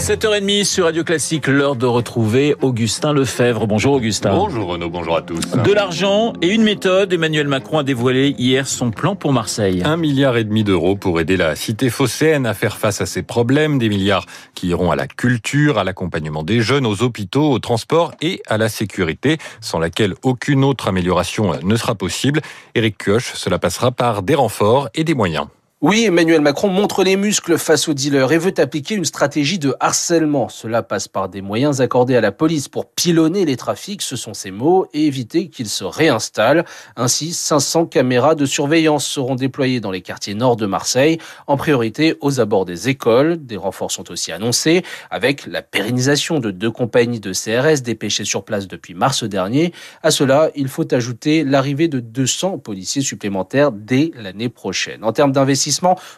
7h30 sur Radio Classique, l'heure de retrouver Augustin Lefebvre. Bonjour Augustin. Bonjour Renaud, bonjour à tous. De l'argent et une méthode, Emmanuel Macron a dévoilé hier son plan pour Marseille. Un milliard et demi d'euros pour aider la cité phocéenne à faire face à ses problèmes, des milliards qui iront à la culture, à l'accompagnement des jeunes, aux hôpitaux, au transport et à la sécurité, sans laquelle aucune autre amélioration ne sera possible. Éric Kioch, cela passera par des renforts et des moyens. Oui, Emmanuel Macron montre les muscles face aux dealers et veut appliquer une stratégie de harcèlement. Cela passe par des moyens accordés à la police pour pilonner les trafics, ce sont ses mots, et éviter qu'ils se réinstallent. Ainsi, 500 caméras de surveillance seront déployées dans les quartiers nord de Marseille, en priorité aux abords des écoles. Des renforts sont aussi annoncés, avec la pérennisation de deux compagnies de CRS dépêchées sur place depuis mars dernier. À cela, il faut ajouter l'arrivée de 200 policiers supplémentaires dès l'année prochaine. En termes d'investissement,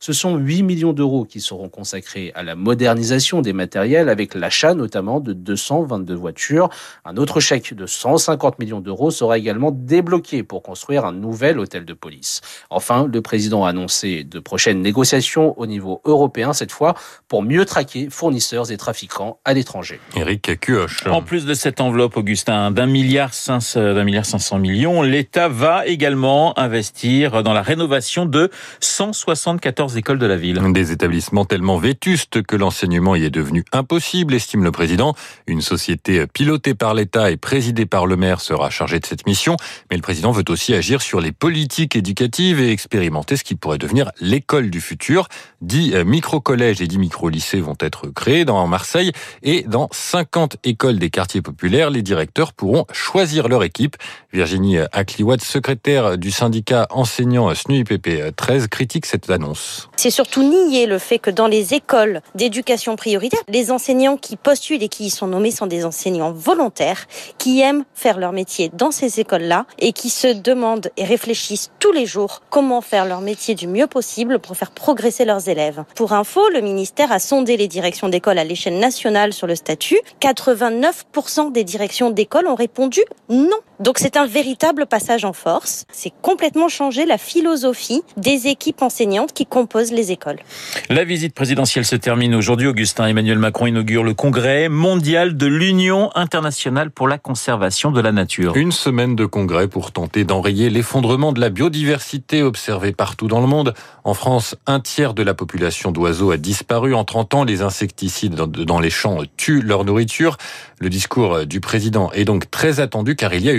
ce sont 8 millions d'euros qui seront consacrés à la modernisation des matériels avec l'achat notamment de 222 voitures. Un autre chèque de 150 millions d'euros sera également débloqué pour construire un nouvel hôtel de police. Enfin, le président a annoncé de prochaines négociations au niveau européen cette fois pour mieux traquer fournisseurs et trafiquants à l'étranger. Eric Cuoche. En plus de cette enveloppe, Augustin, d'un milliard d'un milliard 500 millions, l'État va également investir dans la rénovation de 160 74 écoles de la ville. Des établissements tellement vétustes que l'enseignement y est devenu impossible, estime le président. Une société pilotée par l'État et présidée par le maire sera chargée de cette mission. Mais le président veut aussi agir sur les politiques éducatives et expérimenter ce qui pourrait devenir l'école du futur. Dix micro-collèges et dix micro-lycées vont être créés dans Marseille et dans 50 écoles des quartiers populaires, les directeurs pourront choisir leur équipe. Virginie Akliwad, secrétaire du syndicat enseignant SNUIPP 13, critique cette c'est surtout nier le fait que dans les écoles d'éducation prioritaire, les enseignants qui postulent et qui y sont nommés sont des enseignants volontaires qui aiment faire leur métier dans ces écoles-là et qui se demandent et réfléchissent tous les jours comment faire leur métier du mieux possible pour faire progresser leurs élèves. Pour info, le ministère a sondé les directions d'école à l'échelle nationale sur le statut. 89% des directions d'école ont répondu non. Donc c'est un véritable passage en force. C'est complètement changer la philosophie des équipes enseignantes qui composent les écoles. La visite présidentielle se termine aujourd'hui. Augustin Emmanuel Macron inaugure le congrès mondial de l'Union internationale pour la conservation de la nature. Une semaine de congrès pour tenter d'enrayer l'effondrement de la biodiversité observée partout dans le monde. En France, un tiers de la population d'oiseaux a disparu. En 30 ans, les insecticides dans les champs tuent leur nourriture. Le discours du président est donc très attendu car il y a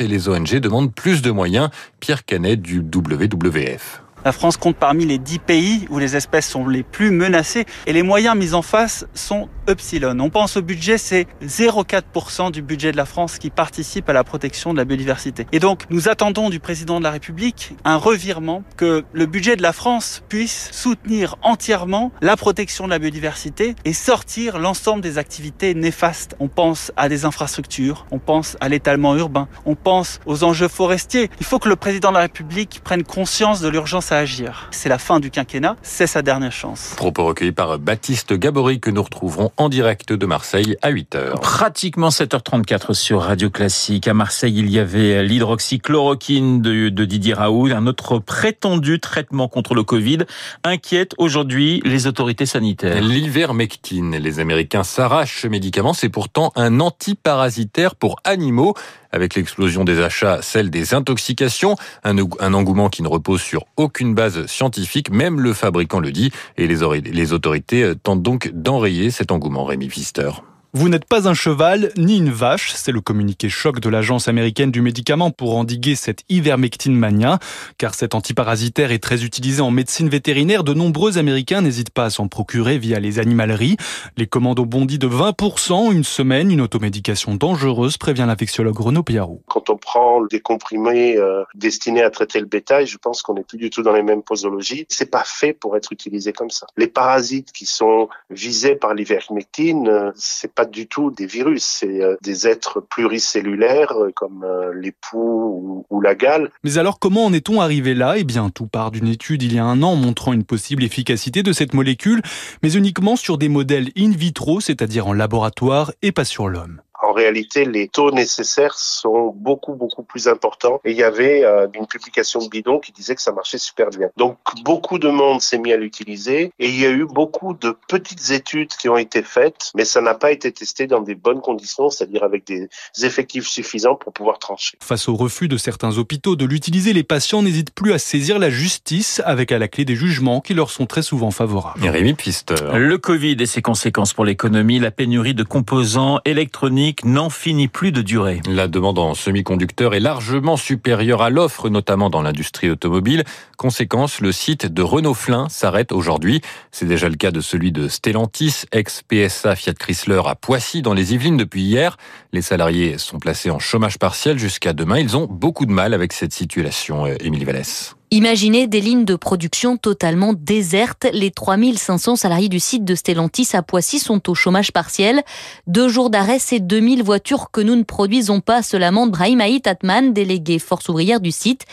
et les ONG demandent plus de moyens. Pierre Canet du WWF. La France compte parmi les 10 pays où les espèces sont les plus menacées et les moyens mis en face sont Epsilon. On pense au budget, c'est 0,4% du budget de la France qui participe à la protection de la biodiversité. Et donc, nous attendons du président de la République un revirement, que le budget de la France puisse soutenir entièrement la protection de la biodiversité et sortir l'ensemble des activités néfastes. On pense à des infrastructures, on pense à l'étalement urbain, on pense aux enjeux forestiers. Il faut que le président de la République prenne conscience de l'urgence à agir. C'est la fin du quinquennat, c'est sa dernière chance. Propos recueillis par Baptiste Gabory que nous retrouverons en direct de Marseille à 8h. Pratiquement 7h34 sur Radio Classique. À Marseille, il y avait l'hydroxychloroquine de, de Didier Raoult, un autre prétendu traitement contre le Covid, inquiète aujourd'hui les autorités sanitaires. L'ivermectine, les Américains s'arrachent ce médicament, c'est pourtant un antiparasitaire pour animaux avec l'explosion des achats, celle des intoxications, un, engouement qui ne repose sur aucune base scientifique, même le fabricant le dit, et les, les autorités tentent donc d'enrayer cet engouement, Rémi Pfister. Vous n'êtes pas un cheval ni une vache, c'est le communiqué choc de l'Agence américaine du médicament pour endiguer cette ivermectine mania. Car cet antiparasitaire est très utilisé en médecine vétérinaire, de nombreux Américains n'hésitent pas à s'en procurer via les animaleries. Les commandes ont bondi de 20% une semaine, une automédication dangereuse, prévient l'infectiologue Renaud Piarou. Quand on prend des comprimés euh, destinés à traiter le bétail, je pense qu'on n'est plus du tout dans les mêmes posologies. C'est pas fait pour être utilisé comme ça. Les parasites qui sont visés par l'ivermectine, euh, c'est pas du tout des virus, c'est des êtres pluricellulaires comme les poux ou la gale. Mais alors comment en est-on arrivé là? Eh bien, tout part d'une étude il y a un an montrant une possible efficacité de cette molécule, mais uniquement sur des modèles in vitro, c'est-à-dire en laboratoire et pas sur l'homme en réalité, les taux nécessaires sont beaucoup, beaucoup plus importants. Et il y avait euh, une publication de bidon qui disait que ça marchait super bien. Donc, beaucoup de monde s'est mis à l'utiliser et il y a eu beaucoup de petites études qui ont été faites, mais ça n'a pas été testé dans des bonnes conditions, c'est-à-dire avec des effectifs suffisants pour pouvoir trancher. Face au refus de certains hôpitaux de l'utiliser, les patients n'hésitent plus à saisir la justice avec à la clé des jugements qui leur sont très souvent favorables. Rémi Pfister. Le Covid et ses conséquences pour l'économie, la pénurie de composants électroniques n'en finit plus de durer. La demande en semi-conducteurs est largement supérieure à l'offre, notamment dans l'industrie automobile. Conséquence, le site de Renault Flin s'arrête aujourd'hui. C'est déjà le cas de celui de Stellantis, ex-PSA Fiat Chrysler à Poissy, dans les Yvelines depuis hier. Les salariés sont placés en chômage partiel jusqu'à demain. Ils ont beaucoup de mal avec cette situation, Émilie Vallès. Imaginez des lignes de production totalement désertes. Les 3500 salariés du site de Stellantis à Poissy sont au chômage partiel. Deux jours d'arrêt, c'est 2000 voitures que nous ne produisons pas, lamente Brahim Haït Atman, délégué force ouvrière du site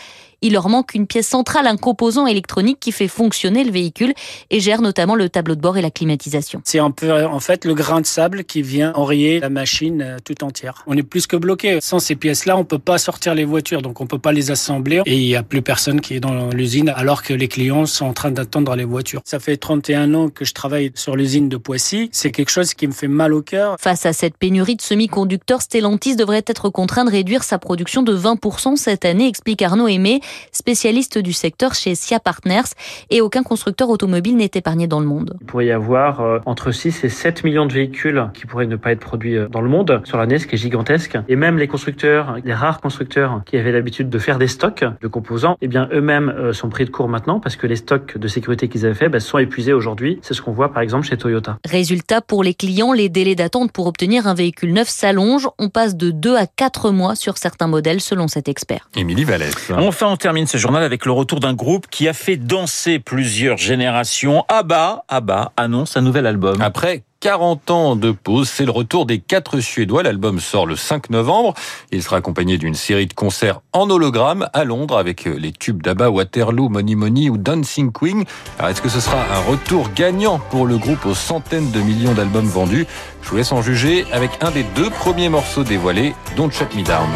il leur manque une pièce centrale, un composant électronique qui fait fonctionner le véhicule et gère notamment le tableau de bord et la climatisation. C'est un peu en fait le grain de sable qui vient enrayer la machine euh, tout entière. On est plus que bloqué. Sans ces pièces-là, on peut pas sortir les voitures, donc on peut pas les assembler et il y a plus personne qui est dans l'usine alors que les clients sont en train d'attendre les voitures. Ça fait 31 ans que je travaille sur l'usine de Poissy. C'est quelque chose qui me fait mal au cœur. Face à cette pénurie de semi-conducteurs, Stellantis devrait être contraint de réduire sa production de 20% cette année, explique Arnaud Aimé spécialiste du secteur chez SIA Partners, et aucun constructeur automobile n'est épargné dans le monde. Il pourrait y avoir euh, entre 6 et 7 millions de véhicules qui pourraient ne pas être produits euh, dans le monde sur l'année, ce qui est gigantesque. Et même les constructeurs, les rares constructeurs qui avaient l'habitude de faire des stocks de composants, eh bien eux-mêmes euh, sont pris de court maintenant parce que les stocks de sécurité qu'ils avaient fait bah, sont épuisés aujourd'hui. C'est ce qu'on voit par exemple chez Toyota. Résultat, pour les clients, les délais d'attente pour obtenir un véhicule neuf s'allongent. On passe de 2 à 4 mois sur certains modèles selon cet expert. Émilie Vallès. Termine ce journal avec le retour d'un groupe qui a fait danser plusieurs générations. Abba, Abba annonce un nouvel album. Après 40 ans de pause. C'est le retour des quatre Suédois. L'album sort le 5 novembre. Il sera accompagné d'une série de concerts en hologramme à Londres avec les tubes d'Abba, Waterloo, Money Money ou Dancing Queen. Alors est-ce que ce sera un retour gagnant pour le groupe aux centaines de millions d'albums vendus? Je vous laisse en juger avec un des deux premiers morceaux dévoilés, Don't Shut Me Down.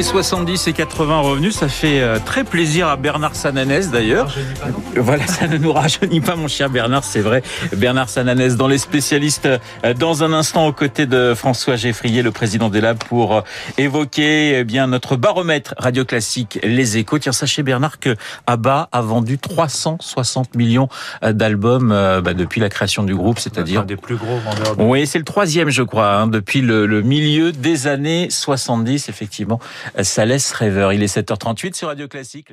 Années 70 et 80 revenus, ça fait euh, très plaisir à Bernard Sananès d'ailleurs. Voilà, ça ne nous rajeunit pas mon cher Bernard, c'est vrai. Bernard Sananès dans les spécialistes euh, dans un instant aux côtés de François Geffrier, le président des Labs, pour euh, évoquer eh bien notre baromètre radio classique Les Échos. Tiens, sachez Bernard que ABBA a vendu 360 millions d'albums bah, depuis la création du groupe, c'est-à-dire des plus gros vendeurs. Oui, c'est le troisième, je crois, hein, depuis le, le milieu des années 70, effectivement ça laisse rêveur. Il est 7h38 sur Radio Classique.